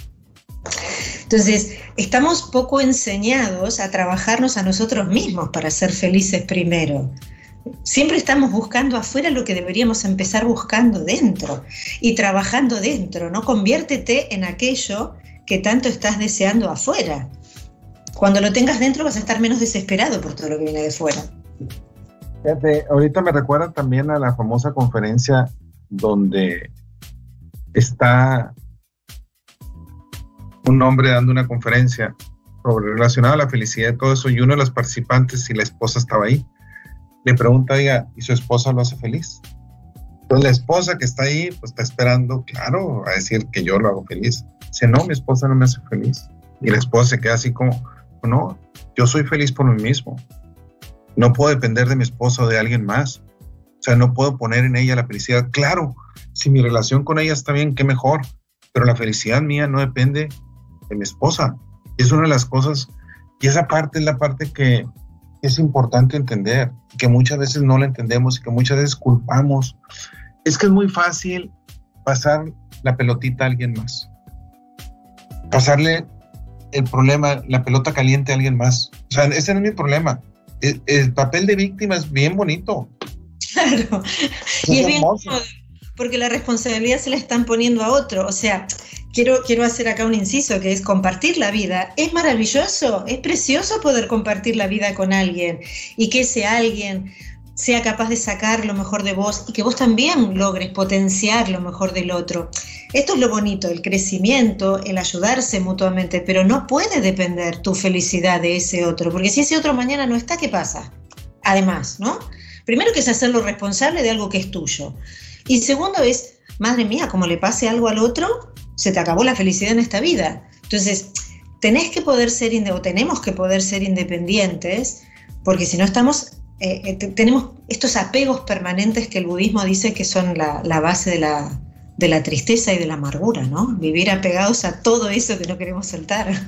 Entonces, estamos poco enseñados a trabajarnos a nosotros mismos para ser felices primero. Siempre estamos buscando afuera lo que deberíamos empezar buscando dentro y trabajando dentro, ¿no? Conviértete en aquello que tanto estás deseando afuera. Cuando lo tengas dentro vas a estar menos desesperado por todo lo que viene de fuera. Fíjate, ahorita me recuerda también a la famosa conferencia donde está un hombre dando una conferencia sobre relacionada a la felicidad y todo eso, y uno de los participantes, y la esposa estaba ahí, le pregunta, oiga, ¿y su esposa lo hace feliz? Entonces la esposa que está ahí, pues está esperando, claro, a decir que yo lo hago feliz. Dice, no, mi esposa no me hace feliz. Y la esposa se queda así como, no, yo soy feliz por mí mismo. No puedo depender de mi esposa o de alguien más. O sea, no puedo poner en ella la felicidad. Claro, si mi relación con ella está bien, qué mejor. Pero la felicidad mía no depende de mi esposa. Es una de las cosas, y esa parte es la parte que es importante entender, que muchas veces no la entendemos y que muchas veces culpamos. Es que es muy fácil pasar la pelotita a alguien más. Pasarle el problema, la pelota caliente a alguien más. O sea, ese no es mi problema. El, el papel de víctima es bien bonito. Claro. Es y es bien porque la responsabilidad se la están poniendo a otro. O sea, quiero, quiero hacer acá un inciso que es compartir la vida. Es maravilloso, es precioso poder compartir la vida con alguien y que ese alguien sea capaz de sacar lo mejor de vos y que vos también logres potenciar lo mejor del otro. Esto es lo bonito, el crecimiento, el ayudarse mutuamente, pero no puede depender tu felicidad de ese otro, porque si ese otro mañana no está, ¿qué pasa? Además, ¿no? Primero que es hacerlo responsable de algo que es tuyo. Y segundo es, madre mía, como le pase algo al otro, se te acabó la felicidad en esta vida. Entonces, tenés que poder ser, o tenemos que poder ser independientes, porque si no estamos eh, eh tenemos estos apegos permanentes que el budismo dice que son la, la base de la, de la, tristeza y de la amargura, ¿no? Vivir apegados a todo eso que no queremos soltar.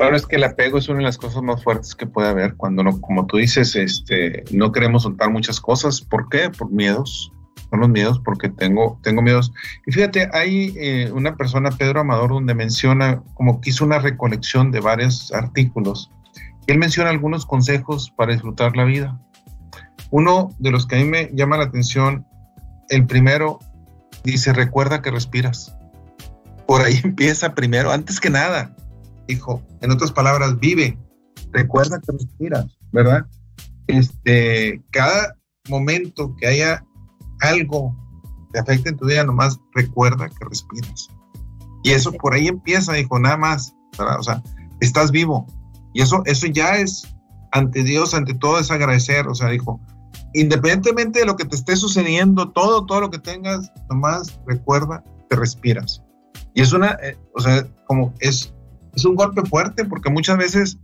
Claro, es que el apego es una de las cosas más fuertes que puede haber cuando, no, como tú dices, este, no queremos soltar muchas cosas. ¿Por qué? Por miedos. Son los miedos porque tengo, tengo miedos. Y fíjate, hay eh, una persona, Pedro Amador, donde menciona como que hizo una recolección de varios artículos él menciona algunos consejos para disfrutar la vida. Uno de los que a mí me llama la atención, el primero dice, recuerda que respiras. Por ahí empieza primero, antes que nada, hijo, en otras palabras, vive, recuerda que respiras, ¿verdad? Este, cada momento que haya algo que afecte en tu vida, nomás recuerda que respiras. Y eso por ahí empieza, hijo, nada más, ¿verdad? O sea, estás vivo, y eso, eso ya es ante Dios, ante todo es agradecer. O sea, dijo, independientemente de lo que te esté sucediendo, todo, todo lo que tengas, nomás recuerda que respiras. Y es una, eh, o sea, como es, es un golpe fuerte porque muchas veces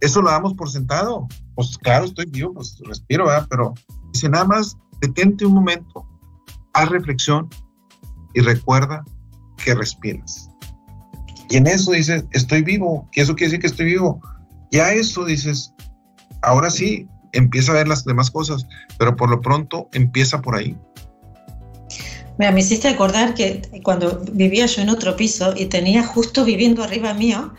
eso lo damos por sentado. Pues claro, estoy vivo, pues respiro, ¿verdad? Pero dice nada más, detente un momento, haz reflexión y recuerda que respiras. Y en eso dices, estoy vivo, y eso quiere decir que estoy vivo. Ya eso dices, ahora sí, empieza a ver las demás cosas, pero por lo pronto empieza por ahí. Mira, me hiciste acordar que cuando vivía yo en otro piso y tenía justo viviendo arriba mío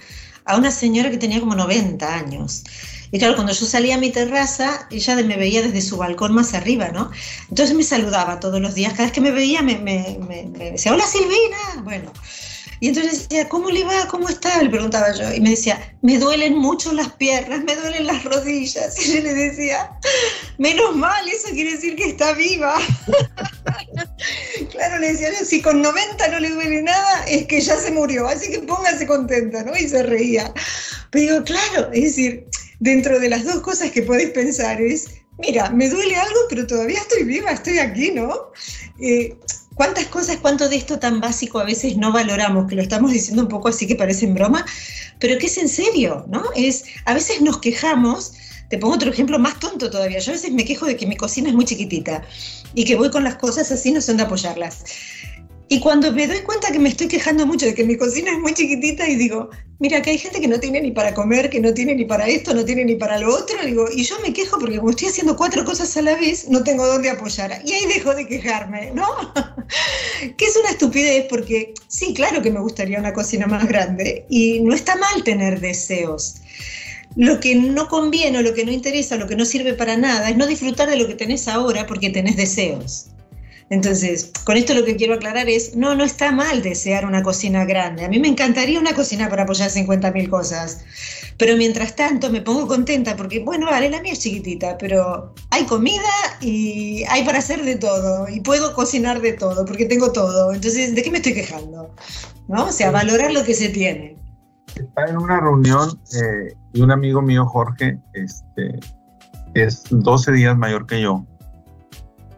a una señora que tenía como 90 años. Y claro, cuando yo salía a mi terraza, ella me veía desde su balcón más arriba, ¿no? Entonces me saludaba todos los días. Cada vez que me veía me, me, me, me decía, hola Silvina. Bueno, Y entonces decía, ¿cómo le va? ¿Cómo está? Le preguntaba yo. Y me decía, me duelen mucho las piernas, me duelen las rodillas. Y yo le decía, menos mal, eso quiere decir que está viva. claro, le decía, si con 90 no le duele nada, es que ya se murió, así que póngase contenta, ¿no? Y se reía. Pero claro, es decir, dentro de las dos cosas que podéis pensar es, mira, me duele algo, pero todavía estoy viva, estoy aquí, ¿no? Eh, ¿Cuántas cosas, cuánto de esto tan básico a veces no valoramos, que lo estamos diciendo un poco así que parece en broma, pero que es en serio, ¿no? Es, a veces nos quejamos, te pongo otro ejemplo más tonto todavía, yo a veces me quejo de que mi cocina es muy chiquitita y que voy con las cosas así, no sé dónde apoyarlas. Y cuando me doy cuenta que me estoy quejando mucho de que mi cocina es muy chiquitita y digo, mira, que hay gente que no tiene ni para comer, que no tiene ni para esto, no tiene ni para lo otro, digo, y yo me quejo porque como estoy haciendo cuatro cosas a la vez, no tengo dónde apoyar. Y ahí dejo de quejarme, ¿no? que es una estupidez porque sí, claro que me gustaría una cocina más grande y no está mal tener deseos. Lo que no conviene o lo que no interesa, lo que no sirve para nada, es no disfrutar de lo que tenés ahora porque tenés deseos. Entonces, con esto lo que quiero aclarar es, no, no está mal desear una cocina grande. A mí me encantaría una cocina para apoyar 50.000 cosas. Pero mientras tanto me pongo contenta porque, bueno, vale, la mía es chiquitita, pero hay comida y hay para hacer de todo. Y puedo cocinar de todo porque tengo todo. Entonces, ¿de qué me estoy quejando? ¿No? O sea, valorar lo que se tiene. Estaba en una reunión eh, y un amigo mío, Jorge, este, es 12 días mayor que yo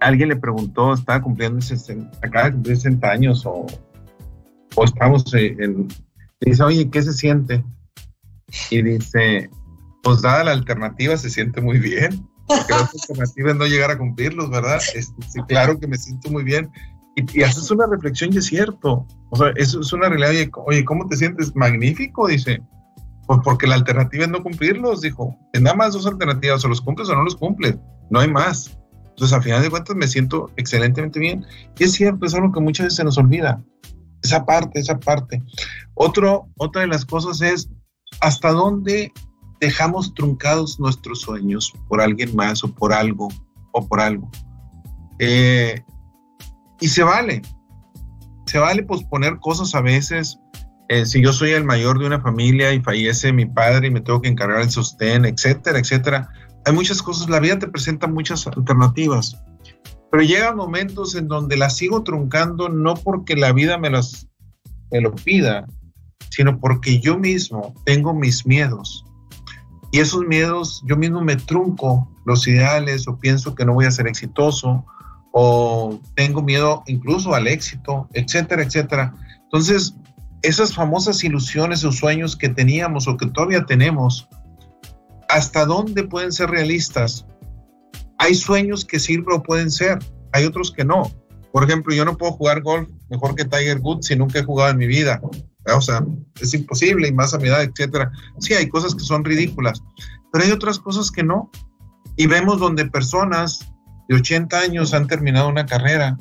alguien le preguntó, estaba cumpliendo, 60, acaba de cumplir 60 años o, o estamos en, dice, oye, ¿qué se siente? Y dice, pues dada la alternativa se siente muy bien, porque la alternativa es no llegar a cumplirlos, ¿verdad? sí, claro que me siento muy bien. Y, y, haces una reflexión y es cierto. O sea, eso es una realidad. Oye, ¿cómo te sientes? Magnífico, dice. Pues porque la alternativa es no cumplirlos, dijo. Es nada más dos alternativas, o los cumples o no los cumples. No hay más. Entonces, al final de cuentas, me siento excelentemente bien. Y es cierto, es algo que muchas veces se nos olvida. Esa parte, esa parte. Otro, otra de las cosas es hasta dónde dejamos truncados nuestros sueños por alguien más o por algo o por algo. Eh, y se vale. Se vale posponer cosas a veces. Eh, si yo soy el mayor de una familia y fallece mi padre y me tengo que encargar el sostén, etcétera, etcétera, hay muchas cosas, la vida te presenta muchas alternativas, pero llegan momentos en donde las sigo truncando no porque la vida me las me lo pida, sino porque yo mismo tengo mis miedos. Y esos miedos, yo mismo me trunco los ideales o pienso que no voy a ser exitoso o tengo miedo incluso al éxito, etcétera, etcétera. Entonces, esas famosas ilusiones o sueños que teníamos o que todavía tenemos, hasta dónde pueden ser realistas. Hay sueños que sirven o pueden ser, hay otros que no. Por ejemplo, yo no puedo jugar golf mejor que Tiger Woods si nunca he jugado en mi vida. O sea, es imposible y más a mi edad, etcétera. Sí, hay cosas que son ridículas, pero hay otras cosas que no. Y vemos donde personas de 80 años han terminado una carrera,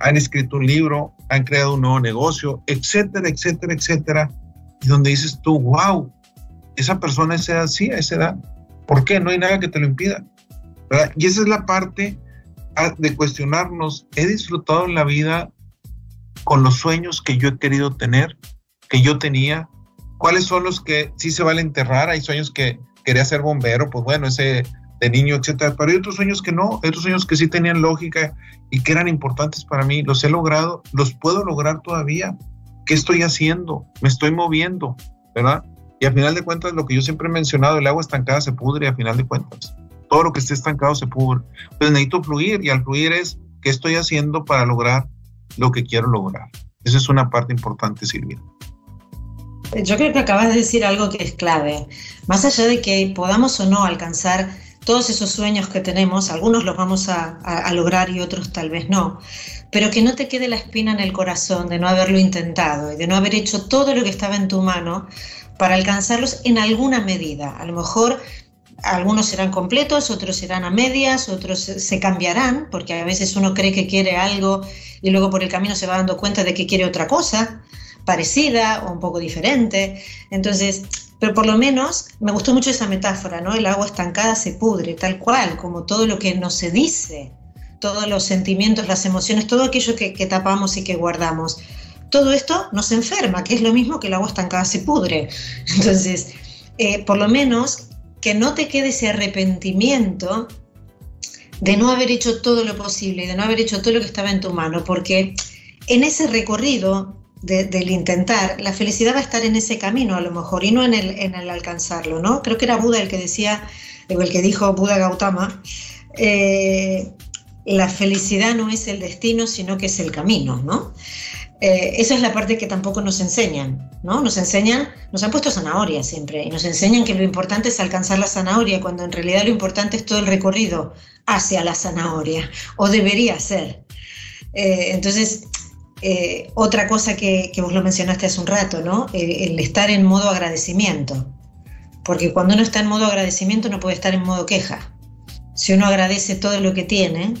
han escrito un libro, han creado un nuevo negocio, etcétera, etcétera, etcétera. Y donde dices tú, wow, esa persona a esa edad sí, a esa edad. ¿Por qué? No hay nada que te lo impida. Y esa es la parte ah, de cuestionarnos, ¿he disfrutado en la vida con los sueños que yo he querido tener, que yo tenía? ¿Cuáles son los que sí se vale enterrar? Hay sueños que quería ser bombero, pues bueno, ese de niño, etcétera, pero hay otros sueños que no, hay otros sueños que sí tenían lógica y que eran importantes para mí, los he logrado, los puedo lograr todavía. ¿Qué estoy haciendo? Me estoy moviendo, ¿verdad? Y al final de cuentas, lo que yo siempre he mencionado, el agua estancada se pudre a final de cuentas. Todo lo que esté estancado se pudre. Pues necesito fluir y al fluir es qué estoy haciendo para lograr lo que quiero lograr. Esa es una parte importante, Silvia. Yo creo que acabas de decir algo que es clave. Más allá de que podamos o no alcanzar todos esos sueños que tenemos, algunos los vamos a, a, lograr y otros tal vez no, pero que no te quede la espina en el corazón de no haberlo intentado y de no haber hecho todo lo que estaba en tu mano para alcanzarlos en alguna medida. A lo mejor algunos serán completos, otros serán a medias, otros se cambiarán, porque a veces uno cree que quiere algo y luego por el camino se va dando cuenta de que quiere otra cosa parecida o un poco diferente. Entonces, pero por lo menos me gustó mucho esa metáfora, ¿no? El agua estancada se pudre, tal cual, como todo lo que no se dice, todos los sentimientos, las emociones, todo aquello que, que tapamos y que guardamos todo esto nos enferma, que es lo mismo que el agua estancada se pudre. Entonces, eh, por lo menos que no te quede ese arrepentimiento de no haber hecho todo lo posible, de no haber hecho todo lo que estaba en tu mano, porque en ese recorrido del intentar, la felicidad va a estar en ese camino a lo mejor y no en el, en el alcanzarlo, ¿no? Creo que era Buda el que decía, el que dijo Buda Gautama, eh, la felicidad no es el destino, sino que es el camino, ¿no? Eh, esa es la parte que tampoco nos enseñan, ¿no? Nos enseñan, nos han puesto zanahoria siempre y nos enseñan que lo importante es alcanzar la zanahoria, cuando en realidad lo importante es todo el recorrido hacia la zanahoria, o debería ser. Eh, entonces, eh, otra cosa que, vos lo mencionaste hace un rato, ¿no? el estar en modo agradecimiento, porque cuando uno está en modo agradecimiento no puede estar en modo queja. Si uno agradece todo lo que tiene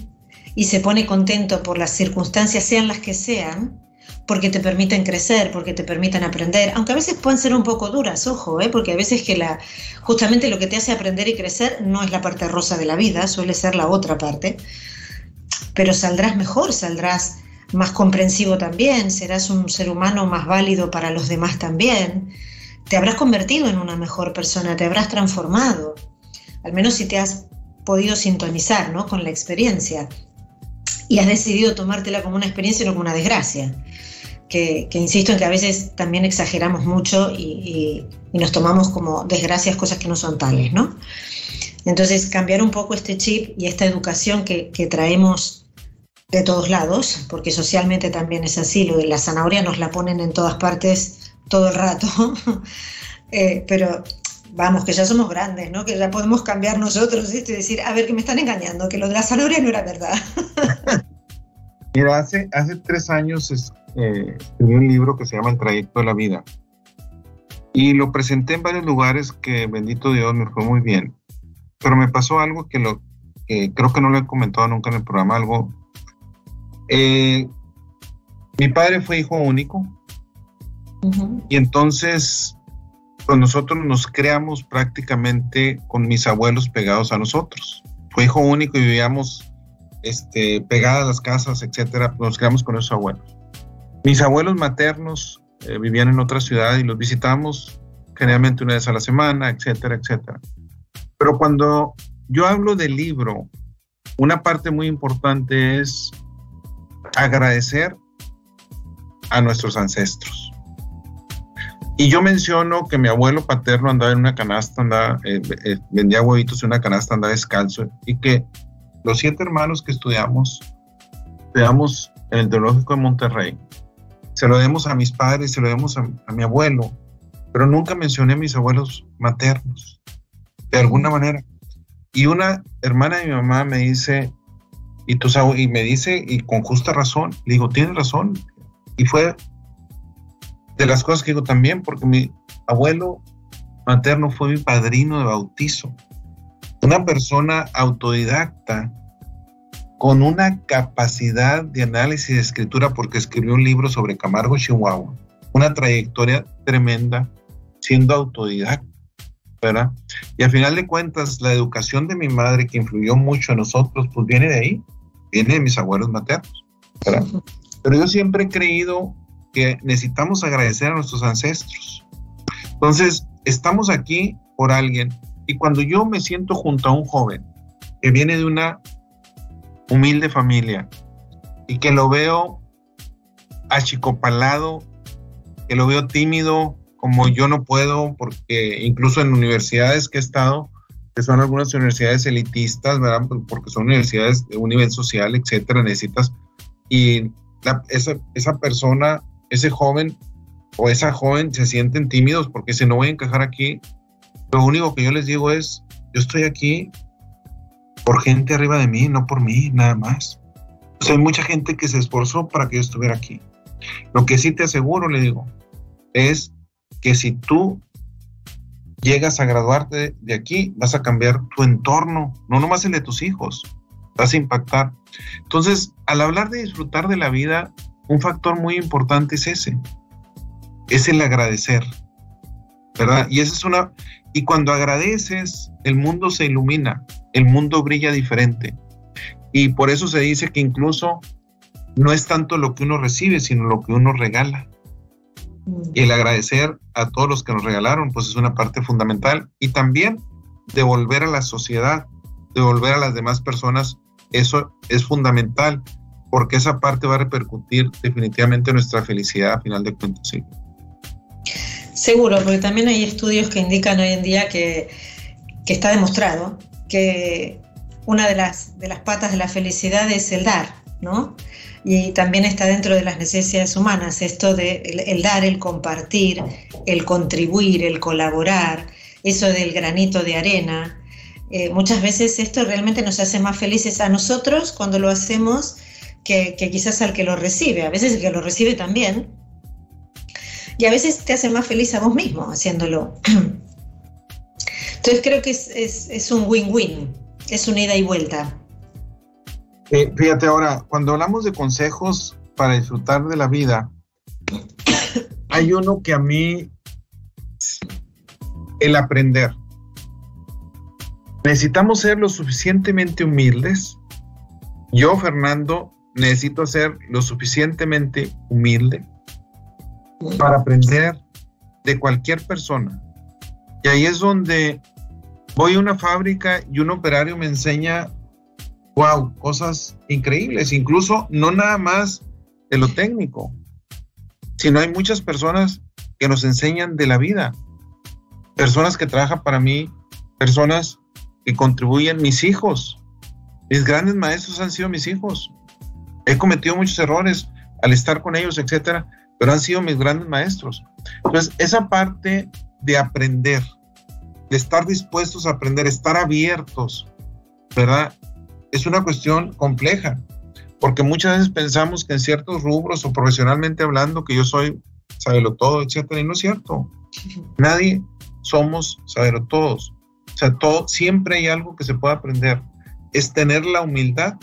y se pone contento por las circunstancias, sean las que sean, porque te permiten crecer, porque te permiten aprender, aunque a veces pueden ser un poco duras, ojo, ¿eh? porque a veces que la, justamente lo que te hace aprender y crecer no es la parte rosa de la vida, suele ser la otra parte, pero saldrás mejor, saldrás más comprensivo también, serás un ser humano más válido para los demás también, te habrás convertido en una mejor persona, te habrás transformado, al menos si te has podido sintonizar ¿no? con la experiencia. Y has decidido tomártela como una experiencia y no como una desgracia que, insisto en que a veces también exageramos mucho y, nos tomamos como desgracias cosas que no son tales, ¿no? Entonces, cambiar un poco este chip y esta educación que, traemos de todos lados, porque socialmente también es así, lo de la zanahoria nos la ponen en todas partes todo el rato, eh, pero vamos, que ya somos grandes, ¿no? Que ya podemos cambiar nosotros y decir, a ver, que me están engañando, que lo de la zanahoria no era verdad. Mira, hace, hace tres años eh, escribí un libro que se llama El trayecto de la vida. Y lo presenté en varios lugares que, bendito Dios, me fue muy bien. Pero me pasó algo que, lo, creo que no lo he comentado nunca en el programa, algo... Eh, mi padre fue hijo único. Y entonces, pues nosotros nos creamos prácticamente con mis abuelos pegados a nosotros. Fue hijo único y vivíamos este, pegadas las casas, etcétera. Nos creamos con esos abuelos. Mis abuelos maternos eh, vivían en otra ciudad y los visitamos generalmente una vez a la semana, etcétera, etcétera. Pero cuando yo hablo del libro, una parte muy importante es agradecer a nuestros ancestros. Y yo menciono que mi abuelo paterno andaba en una canasta, eh, eh, vendía huevitos en una canasta, andaba descalzo, y que los siete hermanos que estudiamos, estudiamos en el Teológico de Monterrey, se lo demos a mis padres, se lo demos a, mi abuelo, pero nunca mencioné mis abuelos maternos, de alguna manera. Y una hermana de mi mamá me dice, y, tú sabes, y me dice, y con justa razón, le digo, tienes razón. Y fue de las cosas que digo también, porque mi abuelo materno fue mi padrino de bautizo. Una persona autodidacta con una capacidad de análisis y de escritura porque escribió un libro sobre Camargo, Chihuahua, una trayectoria tremenda siendo autodidacta, ¿verdad? Y al final de cuentas, la educación de mi madre que influyó mucho en nosotros, pues viene de ahí, viene de mis abuelos maternos, ¿verdad? Pero yo siempre he creído que necesitamos agradecer a nuestros ancestros. Entonces, estamos aquí por alguien y cuando yo me siento junto a un joven que viene de una humilde familia y que lo veo achicopalado, que lo veo tímido, como yo no puedo, porque incluso en universidades que he estado, que son algunas universidades elitistas, ¿verdad? Porque son universidades de un nivel social, etcétera, necesitas. Y esa, esa persona, ese joven o esa joven se sienten tímidos porque si no voy a encajar aquí. Lo único que yo les digo es, yo estoy aquí por gente arriba de mí, no por mí, nada más. hay mucha gente que se esforzó para que yo estuviera aquí. Lo que sí te aseguro, le digo, es que si tú llegas a graduarte de aquí, vas a cambiar tu entorno, no nomás el de tus hijos, vas a impactar. Entonces, al hablar de disfrutar de la vida, un factor muy importante es ese, es el agradecer, ¿verdad? Y esa es una, y cuando agradeces, el mundo se ilumina, el mundo brilla diferente. Y por eso se dice que incluso no es tanto lo que uno recibe, sino lo que uno regala. Y el agradecer a todos los que nos regalaron, pues es una parte fundamental. Y también devolver a la sociedad, devolver a las demás personas, eso es fundamental, porque esa parte va a repercutir definitivamente en nuestra felicidad a final de cuentas. Sí. Seguro, porque también hay estudios que indican hoy en día que, que está demostrado que una de las, de las patas de la felicidad es el dar, ¿no? y también está dentro de las necesidades humanas, esto de el, dar, el compartir, el contribuir, el colaborar, eso del granito de arena. Eh, muchas veces esto realmente nos hace más felices a nosotros cuando lo hacemos que, quizás al que lo recibe, a veces el que lo recibe también, y a veces te hace más feliz a vos mismo haciéndolo. Entonces creo que es, es un win-win, es una ida y vuelta. Eh, fíjate ahora, cuando hablamos de consejos para disfrutar de la vida, hay uno que a mí, el aprender. Necesitamos ser lo suficientemente humildes. Yo, Fernando, necesito ser lo suficientemente humilde para aprender de cualquier persona. Y ahí es donde voy a una fábrica y un operario me enseña wow, cosas increíbles, incluso no nada más de lo técnico, sino hay muchas personas que nos enseñan de la vida, personas que trabajan para mí, personas que contribuyen, mis hijos, mis grandes maestros han sido mis hijos. He cometido muchos errores al estar con ellos, etcétera, pero han sido mis grandes maestros. Entonces, esa parte de aprender, de estar dispuestos a aprender, estar abiertos, ¿verdad? es una cuestión compleja, porque muchas veces pensamos que en ciertos rubros o profesionalmente hablando que yo soy sabelo todo, etcétera, y no es cierto. Nadie somos sabelo todos. O sea, todo, siempre hay algo que se puede aprender. Es tener la humildad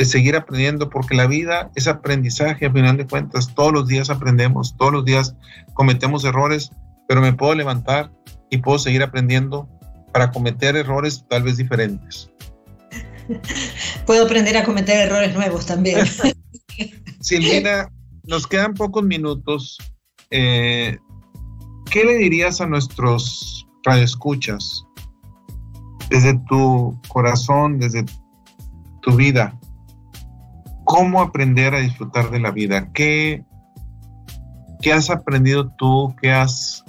de seguir aprendiendo, porque la vida es aprendizaje, a final de cuentas, todos los días aprendemos, todos los días cometemos errores, pero me puedo levantar y puedo seguir aprendiendo para cometer errores tal vez diferentes. Puedo aprender a cometer errores nuevos también. Silvina, nos quedan pocos minutos. Eh, ¿Qué le dirías a nuestros radioescuchas desde tu corazón, desde tu vida? ¿Cómo aprender a disfrutar de la vida? ¿Qué, qué has aprendido tú? ¿Qué has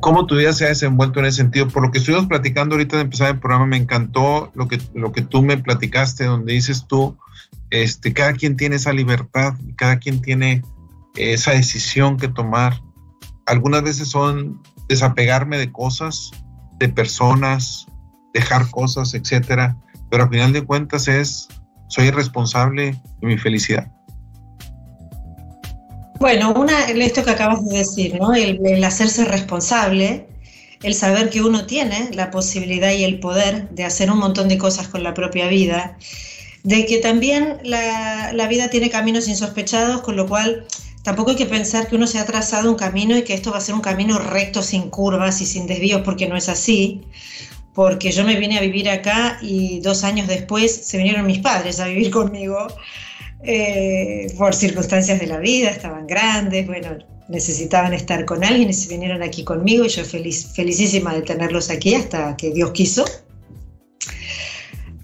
cómo tu vida se ha desenvuelto en ese sentido. Por lo que estuvimos platicando ahorita de empezar el programa, me encantó lo que, lo que tú me platicaste, donde dices tú, este, cada quien tiene esa libertad, cada quien tiene esa decisión que tomar. Algunas veces son desapegarme de cosas, de personas, dejar cosas, etcétera, pero al final de cuentas es, soy responsable de mi felicidad. Bueno, una, esto que acabas de decir, ¿no? El, hacerse responsable, el saber que uno tiene la posibilidad y el poder de hacer un montón de cosas con la propia vida, de que también la, la vida tiene caminos insospechados, con lo cual tampoco hay que pensar que uno se ha trazado un camino y que esto va a ser un camino recto, sin curvas y sin desvíos, porque no es así. Porque yo me vine a vivir acá y dos años después se vinieron mis padres a vivir conmigo eh, por circunstancias de la vida, estaban grandes, bueno, necesitaban estar con alguien y se vinieron aquí conmigo y yo feliz, felicísima de tenerlos aquí hasta que Dios quiso.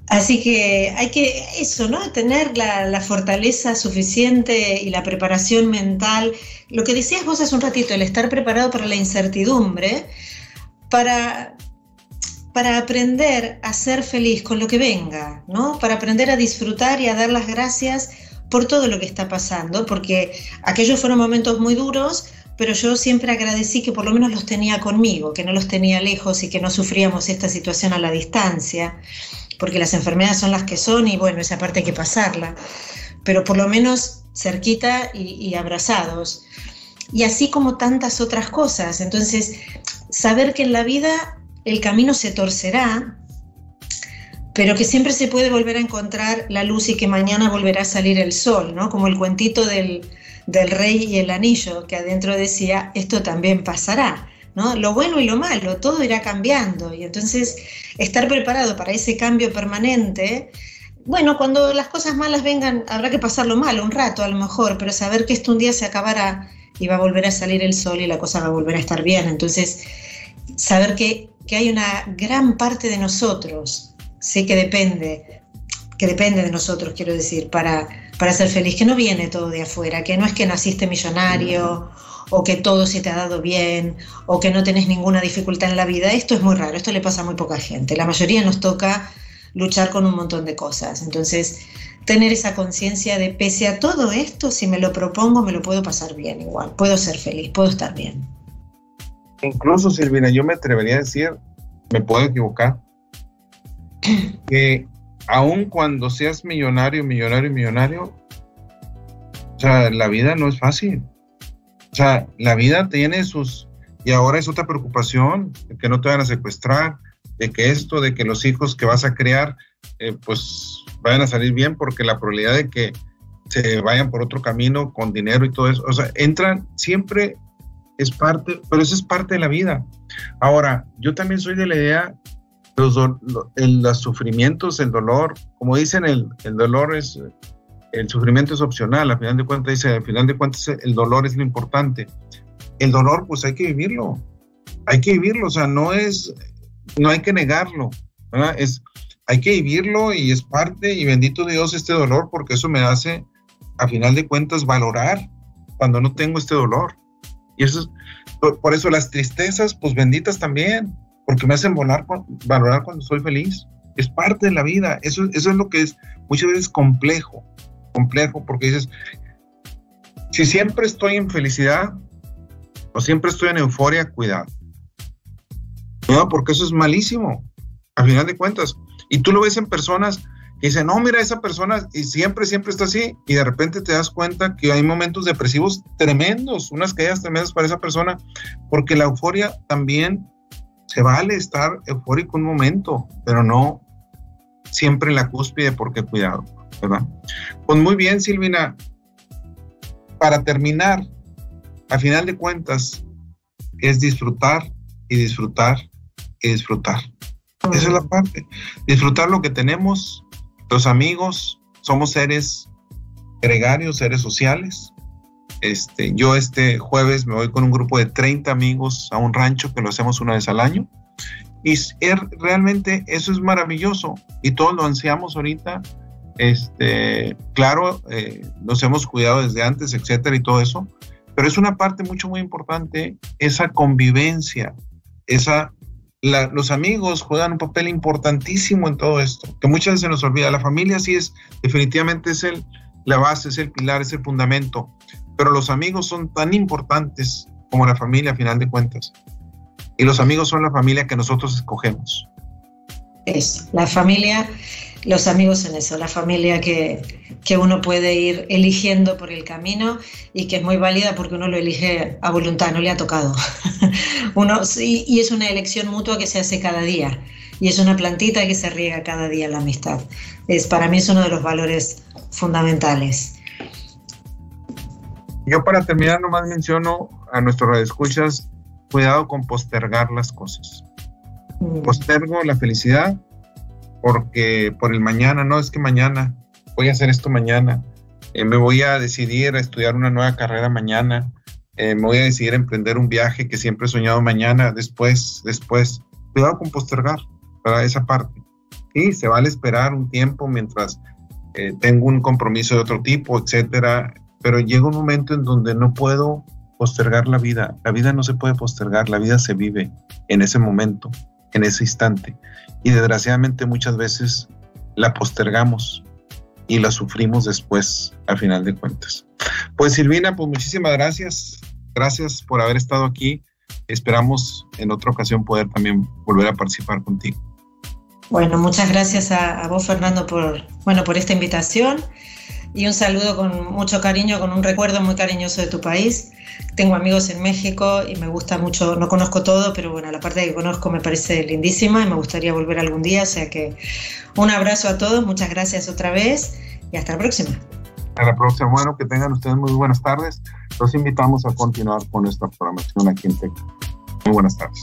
Así que hay que, eso, ¿no? Tener la, la, fortaleza suficiente y la preparación mental. Lo que decías vos hace un ratito, el estar preparado para la incertidumbre, para, para aprender a ser feliz con lo que venga, ¿no? Para aprender a disfrutar y a dar las gracias por todo lo que está pasando, porque aquellos fueron momentos muy duros, pero yo siempre agradecí que por lo menos los tenía conmigo, que no los tenía lejos y que no sufríamos esta situación a la distancia, porque las enfermedades son las que son y bueno, esa parte hay que pasarla, pero por lo menos cerquita y, y abrazados. Y así como tantas otras cosas. Entonces, saber que en la vida el camino se torcerá, pero que siempre se puede volver a encontrar la luz y que mañana volverá a salir el sol, ¿no? Como el cuentito del, rey y el anillo, que adentro decía, esto también pasará, ¿no? Lo bueno y lo malo, todo irá cambiando, y entonces estar preparado para ese cambio permanente bueno, cuando las cosas malas vengan, habrá que pasarlo mal un rato a lo mejor, pero saber que esto un día se acabará y va a volver a salir el sol y la cosa va a volver a estar bien. Entonces, saber que, que hay una gran parte de nosotros, sí que depende, que depende de nosotros, quiero decir, para, para ser feliz, que no viene todo de afuera, que no es que naciste millonario o que todo se te ha dado bien o que no tenés ninguna dificultad en la vida. Esto es muy raro, esto le pasa a muy poca gente. La mayoría nos toca luchar con un montón de cosas. Entonces, tener esa conciencia de pese a todo esto, si me lo propongo, me lo puedo pasar bien igual, puedo ser feliz, puedo estar bien. Incluso, Silvina, yo me atrevería a decir, me puedo equivocar, que aun cuando seas millonario, millonario, millonario, o sea, la vida no es fácil. O sea, la vida tiene sus... Y ahora es otra preocupación, que no te van a secuestrar, de que esto, de que los hijos que vas a crear, eh, pues vayan a salir bien, porque la probabilidad de que se vayan por otro camino con dinero y todo eso, o sea, entran siempre es parte, pero eso es parte de la vida. Ahora, yo también soy de la idea, los, los sufrimientos, el dolor, como dicen, el, el dolor es, el sufrimiento es opcional, al final de cuentas dice, al final de cuentas el dolor es lo importante. El dolor, pues hay que vivirlo, hay que vivirlo, o sea, no es, no hay que negarlo, Es, hay que vivirlo y es parte, y bendito Dios este dolor, porque eso me hace, a final de cuentas, valorar cuando no tengo este dolor. Y eso por, eso las tristezas, pues benditas también, porque me hacen volar, valorar cuando soy feliz. Es parte de la vida, eso, eso es lo que es muchas veces complejo, complejo, porque dices, si siempre estoy en felicidad o siempre estoy en euforia, cuidado. No, porque eso es malísimo, a final de cuentas. Y tú lo ves en personas que dicen, no, mira, esa persona y siempre, siempre está así, y de repente te das cuenta que hay momentos depresivos tremendos, unas caídas tremendas para esa persona, porque la euforia también se vale estar eufórico un momento, pero no siempre en la cúspide, porque cuidado, ¿verdad? Pues muy bien, Silvina. Para terminar, a final de cuentas, es disfrutar y disfrutar disfrutar. Esa es la parte. Disfrutar lo que tenemos, los amigos, somos seres gregarios, seres sociales. Este, yo este jueves me voy con un grupo de 30 amigos a un rancho que lo hacemos una vez al año. Y realmente eso es maravilloso y todos lo ansiamos ahorita. Este, claro, eh, nos hemos cuidado desde antes, etcétera, y todo eso, pero es una parte mucho, muy importante esa convivencia, esa los amigos juegan un papel importantísimo en todo esto, que muchas veces se nos olvida. La familia sí es, definitivamente es el, la base, es el pilar, es el fundamento, pero los amigos son tan importantes como la familia a final de cuentas. Y los amigos son la familia que nosotros escogemos. Es, la familia los amigos en eso, la familia que, uno puede ir eligiendo por el camino y que es muy válida porque uno lo elige a voluntad, no le ha tocado. uno, y, y es una elección mutua que se hace cada día y es una plantita que se riega cada día la amistad. Es, para mí es uno de los valores fundamentales. Yo para terminar nomás menciono a nuestros radioescuchas, cuidado con postergar las cosas. Mm. Postergo la felicidad porque por el mañana, no es que mañana, voy a hacer esto mañana, eh, me voy a decidir a estudiar una nueva carrera mañana, eh, me voy a decidir a emprender un viaje que siempre he soñado mañana, después, después. Cuidado con postergar para esa parte. Sí, se vale esperar un tiempo mientras eh, tengo un compromiso de otro tipo, etcétera, pero llega un momento en donde no puedo postergar la vida. La vida no se puede postergar, la vida se vive en ese momento, en ese instante y desgraciadamente muchas veces la postergamos y la sufrimos después, a final de cuentas. Pues Silvina, pues muchísimas gracias. Gracias por haber estado aquí. Esperamos en otra ocasión poder también volver a participar contigo. Bueno, muchas gracias a, a vos, Fernando, por, bueno, por esta invitación y un saludo con mucho cariño, con un recuerdo muy cariñoso de tu país. Tengo amigos en México y me gusta mucho, no conozco todo, pero bueno, la parte que conozco me parece lindísima y me gustaría volver algún día, o sea que un abrazo a todos, muchas gracias otra vez y hasta la próxima. A la próxima, bueno, que tengan ustedes muy buenas tardes. Los invitamos a continuar con nuestra programación aquí en TEC. Muy buenas tardes.